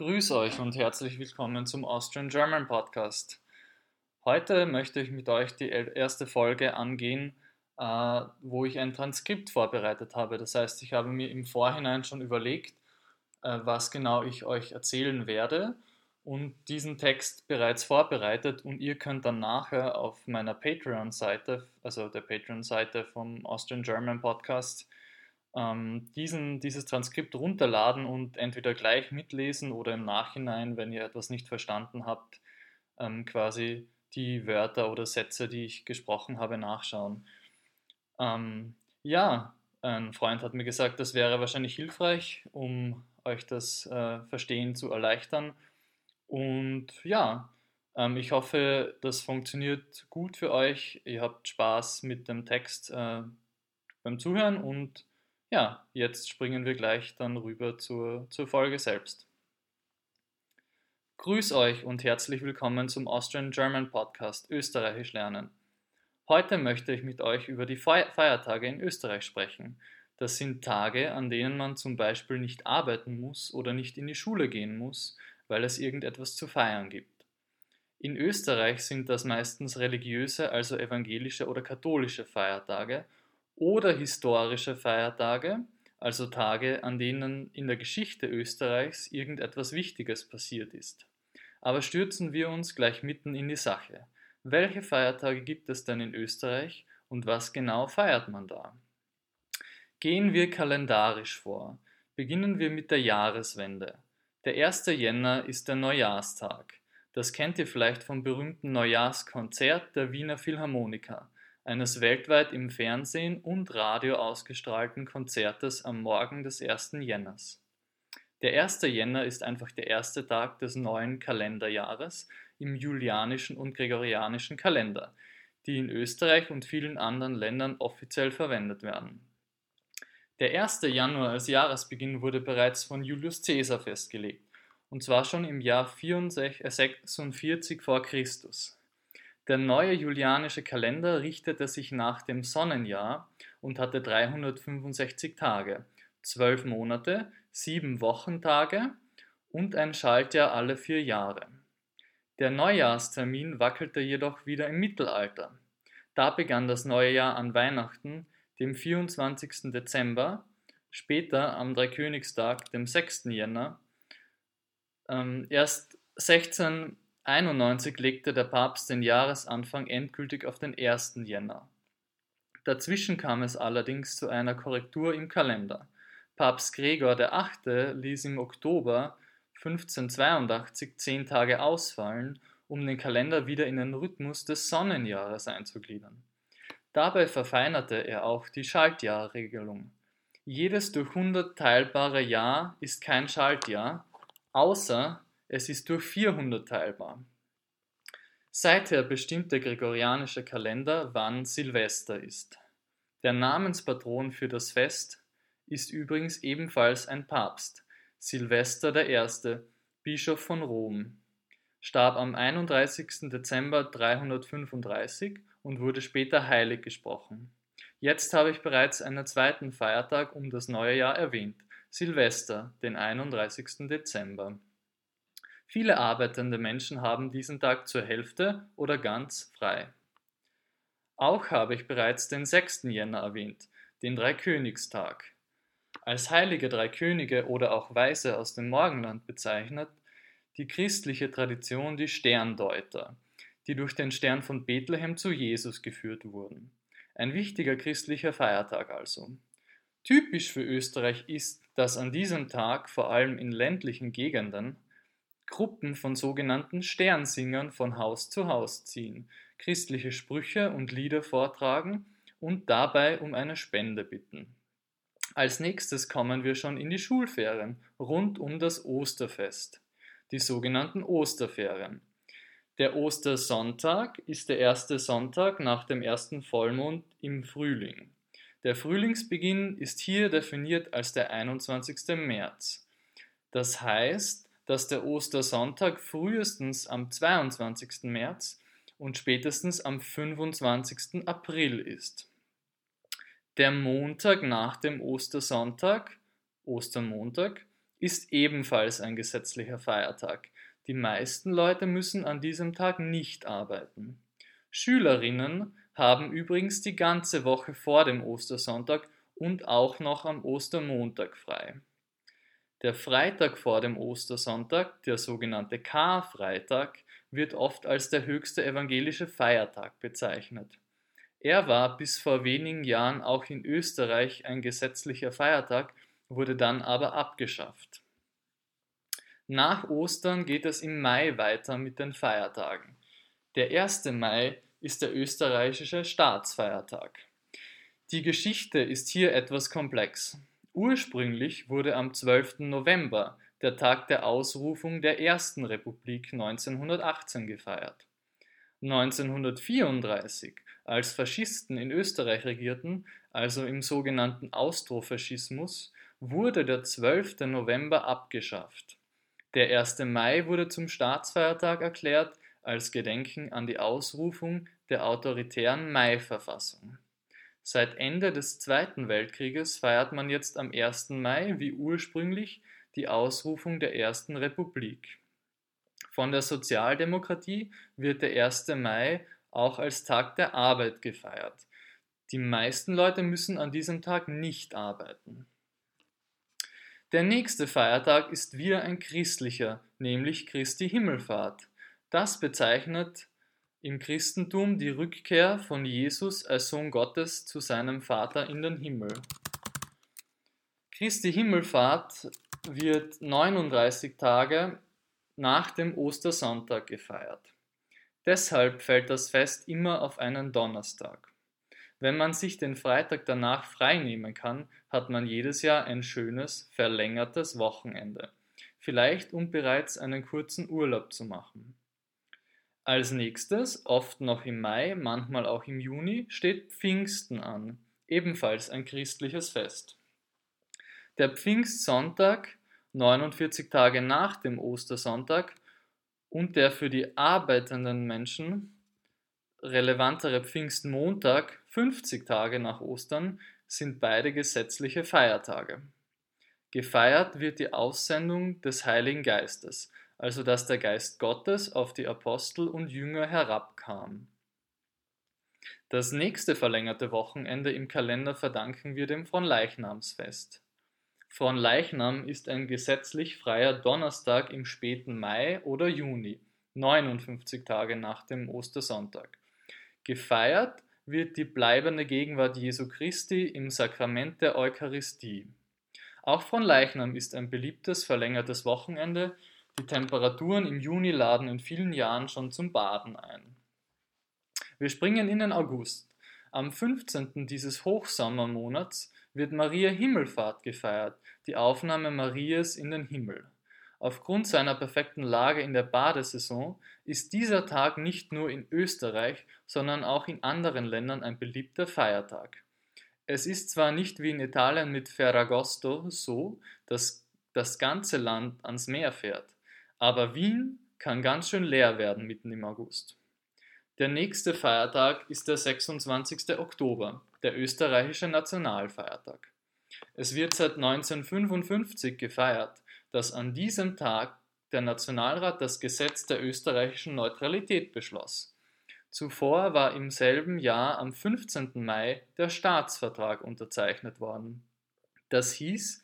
Grüß euch und herzlich willkommen zum Austrian German Podcast. Heute möchte ich mit euch die erste Folge angehen, äh, wo ich ein Transkript vorbereitet habe. Das heißt, ich habe mir im Vorhinein schon überlegt, äh, was genau ich euch erzählen werde und diesen Text bereits vorbereitet und ihr könnt dann nachher auf meiner Patreon-Seite, also der Patreon-Seite vom Austrian German Podcast, ähm, diesen, dieses Transkript runterladen und entweder gleich mitlesen oder im Nachhinein, wenn ihr etwas nicht verstanden habt, ähm, quasi die Wörter oder Sätze, die ich gesprochen habe, nachschauen. Ähm, ja, ein Freund hat mir gesagt, das wäre wahrscheinlich hilfreich, um euch das äh, Verstehen zu erleichtern. Und ja, ähm, ich hoffe, das funktioniert gut für euch. Ihr habt Spaß mit dem Text äh, beim Zuhören und ja, jetzt springen wir gleich dann rüber zur, zur Folge selbst. Grüß euch und herzlich willkommen zum Austrian German Podcast Österreichisch lernen. Heute möchte ich mit euch über die Feiertage in Österreich sprechen. Das sind Tage, an denen man zum Beispiel nicht arbeiten muss oder nicht in die Schule gehen muss, weil es irgendetwas zu feiern gibt. In Österreich sind das meistens religiöse, also evangelische oder katholische Feiertage oder historische Feiertage, also Tage, an denen in der Geschichte Österreichs irgendetwas Wichtiges passiert ist. Aber stürzen wir uns gleich mitten in die Sache. Welche Feiertage gibt es denn in Österreich und was genau feiert man da? Gehen wir kalendarisch vor. Beginnen wir mit der Jahreswende. Der 1. Jänner ist der Neujahrstag. Das kennt ihr vielleicht vom berühmten Neujahrskonzert der Wiener Philharmoniker eines weltweit im Fernsehen und Radio ausgestrahlten Konzertes am Morgen des 1. Jänners. Der 1. Jänner ist einfach der erste Tag des neuen Kalenderjahres im julianischen und gregorianischen Kalender, die in Österreich und vielen anderen Ländern offiziell verwendet werden. Der 1. Januar als Jahresbeginn wurde bereits von Julius Caesar festgelegt, und zwar schon im Jahr 46 vor Christus. Der neue julianische Kalender richtete sich nach dem Sonnenjahr und hatte 365 Tage, 12 Monate, 7 Wochentage und ein Schaltjahr alle vier Jahre. Der Neujahrstermin wackelte jedoch wieder im Mittelalter. Da begann das neue Jahr an Weihnachten, dem 24. Dezember, später am Dreikönigstag, dem 6. Jänner. Ähm, erst 16 91 legte der Papst den Jahresanfang endgültig auf den 1. Jänner. Dazwischen kam es allerdings zu einer Korrektur im Kalender. Papst Gregor VIII. ließ im Oktober 1582 zehn Tage ausfallen, um den Kalender wieder in den Rhythmus des Sonnenjahres einzugliedern. Dabei verfeinerte er auch die Schaltjahrregelung. Jedes durch 100 teilbare Jahr ist kein Schaltjahr, außer es ist durch 400 teilbar. Seither bestimmt der gregorianische Kalender, wann Silvester ist. Der Namenspatron für das Fest ist übrigens ebenfalls ein Papst, Silvester I., Bischof von Rom, starb am 31. Dezember 335 und wurde später heilig gesprochen. Jetzt habe ich bereits einen zweiten Feiertag um das neue Jahr erwähnt, Silvester, den 31. Dezember. Viele arbeitende Menschen haben diesen Tag zur Hälfte oder ganz frei. Auch habe ich bereits den 6. Jänner erwähnt, den Dreikönigstag. Als heilige drei Könige oder auch Weise aus dem Morgenland bezeichnet die christliche Tradition die Sterndeuter, die durch den Stern von Bethlehem zu Jesus geführt wurden. Ein wichtiger christlicher Feiertag also. Typisch für Österreich ist, dass an diesem Tag vor allem in ländlichen Gegenden Gruppen von sogenannten Sternsingern von Haus zu Haus ziehen, christliche Sprüche und Lieder vortragen und dabei um eine Spende bitten. Als nächstes kommen wir schon in die Schulferien rund um das Osterfest, die sogenannten Osterferien. Der Ostersonntag ist der erste Sonntag nach dem ersten Vollmond im Frühling. Der Frühlingsbeginn ist hier definiert als der 21. März. Das heißt, dass der Ostersonntag frühestens am 22. März und spätestens am 25. April ist. Der Montag nach dem Ostersonntag, Ostermontag, ist ebenfalls ein gesetzlicher Feiertag. Die meisten Leute müssen an diesem Tag nicht arbeiten. Schülerinnen haben übrigens die ganze Woche vor dem Ostersonntag und auch noch am Ostermontag frei. Der Freitag vor dem Ostersonntag, der sogenannte Karfreitag, wird oft als der höchste evangelische Feiertag bezeichnet. Er war bis vor wenigen Jahren auch in Österreich ein gesetzlicher Feiertag, wurde dann aber abgeschafft. Nach Ostern geht es im Mai weiter mit den Feiertagen. Der 1. Mai ist der österreichische Staatsfeiertag. Die Geschichte ist hier etwas komplex. Ursprünglich wurde am 12. November, der Tag der Ausrufung der Ersten Republik 1918 gefeiert. 1934, als Faschisten in Österreich regierten, also im sogenannten Austrofaschismus, wurde der 12. November abgeschafft. Der 1. Mai wurde zum Staatsfeiertag erklärt als Gedenken an die Ausrufung der autoritären Mai-Verfassung. Seit Ende des Zweiten Weltkrieges feiert man jetzt am 1. Mai wie ursprünglich die Ausrufung der Ersten Republik. Von der Sozialdemokratie wird der 1. Mai auch als Tag der Arbeit gefeiert. Die meisten Leute müssen an diesem Tag nicht arbeiten. Der nächste Feiertag ist wieder ein christlicher, nämlich Christi Himmelfahrt. Das bezeichnet im Christentum die Rückkehr von Jesus als Sohn Gottes zu seinem Vater in den Himmel. Christi Himmelfahrt wird 39 Tage nach dem Ostersonntag gefeiert. Deshalb fällt das Fest immer auf einen Donnerstag. Wenn man sich den Freitag danach freinehmen kann, hat man jedes Jahr ein schönes, verlängertes Wochenende. Vielleicht um bereits einen kurzen Urlaub zu machen. Als nächstes, oft noch im Mai, manchmal auch im Juni, steht Pfingsten an, ebenfalls ein christliches Fest. Der Pfingstsonntag, 49 Tage nach dem Ostersonntag, und der für die arbeitenden Menschen relevantere Pfingstmontag, 50 Tage nach Ostern, sind beide gesetzliche Feiertage. Gefeiert wird die Aussendung des Heiligen Geistes, also dass der Geist Gottes auf die Apostel und Jünger herabkam. Das nächste verlängerte Wochenende im Kalender verdanken wir dem Fronleichnamsfest. Fronleichnam ist ein gesetzlich freier Donnerstag im späten Mai oder Juni, 59 Tage nach dem Ostersonntag. Gefeiert wird die bleibende Gegenwart Jesu Christi im Sakrament der Eucharistie. Auch Fronleichnam ist ein beliebtes verlängertes Wochenende. Die Temperaturen im Juni laden in vielen Jahren schon zum Baden ein. Wir springen in den August. Am 15. dieses Hochsommermonats wird Maria Himmelfahrt gefeiert, die Aufnahme Marias in den Himmel. Aufgrund seiner perfekten Lage in der Badesaison ist dieser Tag nicht nur in Österreich, sondern auch in anderen Ländern ein beliebter Feiertag. Es ist zwar nicht wie in Italien mit Ferragosto so, dass das ganze Land ans Meer fährt, aber Wien kann ganz schön leer werden mitten im August. Der nächste Feiertag ist der 26. Oktober, der österreichische Nationalfeiertag. Es wird seit 1955 gefeiert, dass an diesem Tag der Nationalrat das Gesetz der österreichischen Neutralität beschloss. Zuvor war im selben Jahr am 15. Mai der Staatsvertrag unterzeichnet worden. Das hieß,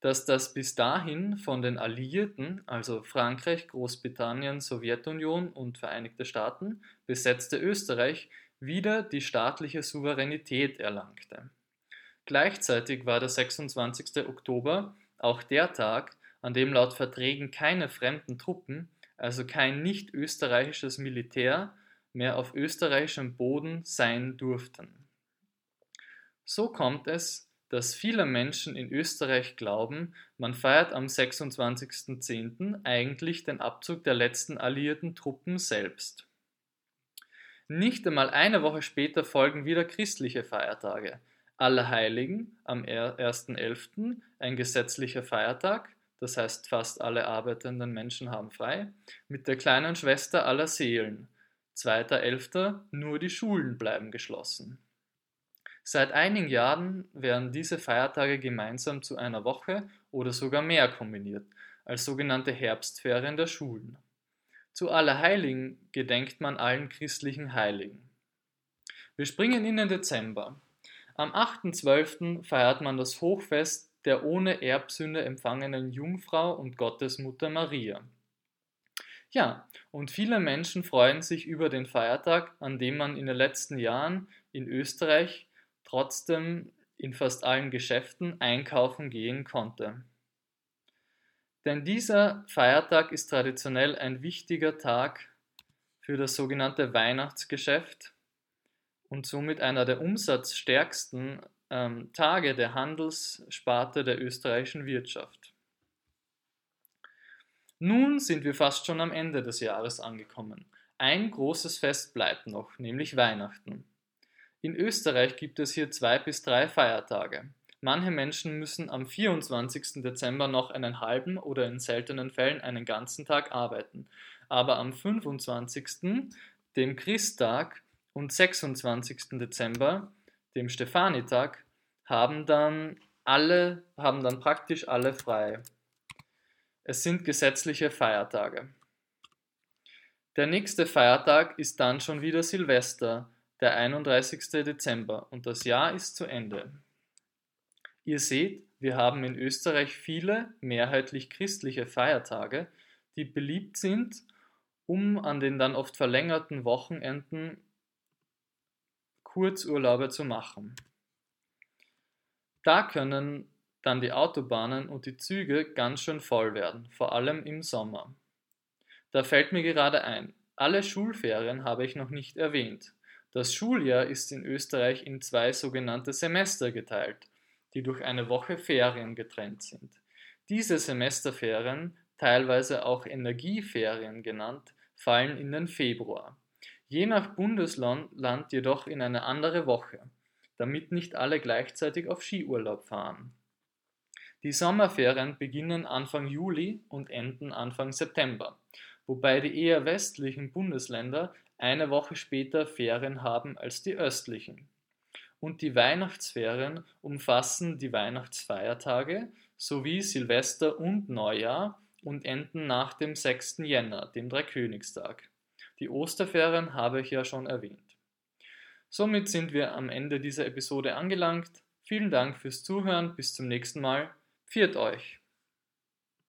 dass das bis dahin von den Alliierten, also Frankreich, Großbritannien, Sowjetunion und Vereinigte Staaten, besetzte Österreich wieder die staatliche Souveränität erlangte. Gleichzeitig war der 26. Oktober auch der Tag, an dem laut Verträgen keine fremden Truppen, also kein nicht österreichisches Militär, mehr auf österreichischem Boden sein durften. So kommt es, dass viele Menschen in Österreich glauben, man feiert am 26.10. eigentlich den Abzug der letzten alliierten Truppen selbst. Nicht einmal eine Woche später folgen wieder christliche Feiertage. Allerheiligen am 1.11. ein gesetzlicher Feiertag, das heißt fast alle arbeitenden Menschen haben frei, mit der kleinen Schwester aller Seelen. 2.11. nur die Schulen bleiben geschlossen. Seit einigen Jahren werden diese Feiertage gemeinsam zu einer Woche oder sogar mehr kombiniert, als sogenannte Herbstferien der Schulen. Zu Allerheiligen gedenkt man allen christlichen Heiligen. Wir springen in den Dezember. Am 8.12. feiert man das Hochfest der ohne Erbsünde empfangenen Jungfrau und Gottesmutter Maria. Ja, und viele Menschen freuen sich über den Feiertag, an dem man in den letzten Jahren in Österreich trotzdem in fast allen Geschäften einkaufen gehen konnte. Denn dieser Feiertag ist traditionell ein wichtiger Tag für das sogenannte Weihnachtsgeschäft und somit einer der umsatzstärksten ähm, Tage der Handelssparte der österreichischen Wirtschaft. Nun sind wir fast schon am Ende des Jahres angekommen. Ein großes Fest bleibt noch, nämlich Weihnachten. In Österreich gibt es hier zwei bis drei Feiertage. Manche Menschen müssen am 24. Dezember noch einen halben oder in seltenen Fällen einen ganzen Tag arbeiten. Aber am 25., dem Christtag und 26. Dezember, dem Stefanitag, haben dann alle, haben dann praktisch alle frei. Es sind gesetzliche Feiertage. Der nächste Feiertag ist dann schon wieder Silvester, der 31. Dezember, und das Jahr ist zu Ende. Ihr seht, wir haben in Österreich viele mehrheitlich christliche Feiertage, die beliebt sind, um an den dann oft verlängerten Wochenenden Kurzurlaube zu machen. Da können dann die Autobahnen und die Züge ganz schön voll werden, vor allem im Sommer. Da fällt mir gerade ein, alle Schulferien habe ich noch nicht erwähnt. Das Schuljahr ist in Österreich in zwei sogenannte Semester geteilt, die durch eine Woche Ferien getrennt sind. Diese Semesterferien, teilweise auch Energieferien genannt, fallen in den Februar. Je nach Bundesland jedoch in eine andere Woche, damit nicht alle gleichzeitig auf Skiurlaub fahren. Die Sommerferien beginnen Anfang Juli und enden Anfang September, wobei die eher westlichen Bundesländer eine Woche später Ferien haben als die östlichen. Und die Weihnachtsferien umfassen die Weihnachtsfeiertage sowie Silvester und Neujahr und enden nach dem 6. Jänner, dem Dreikönigstag. Die Osterferien habe ich ja schon erwähnt. Somit sind wir am Ende dieser Episode angelangt. Vielen Dank fürs Zuhören, bis zum nächsten Mal. Viert euch!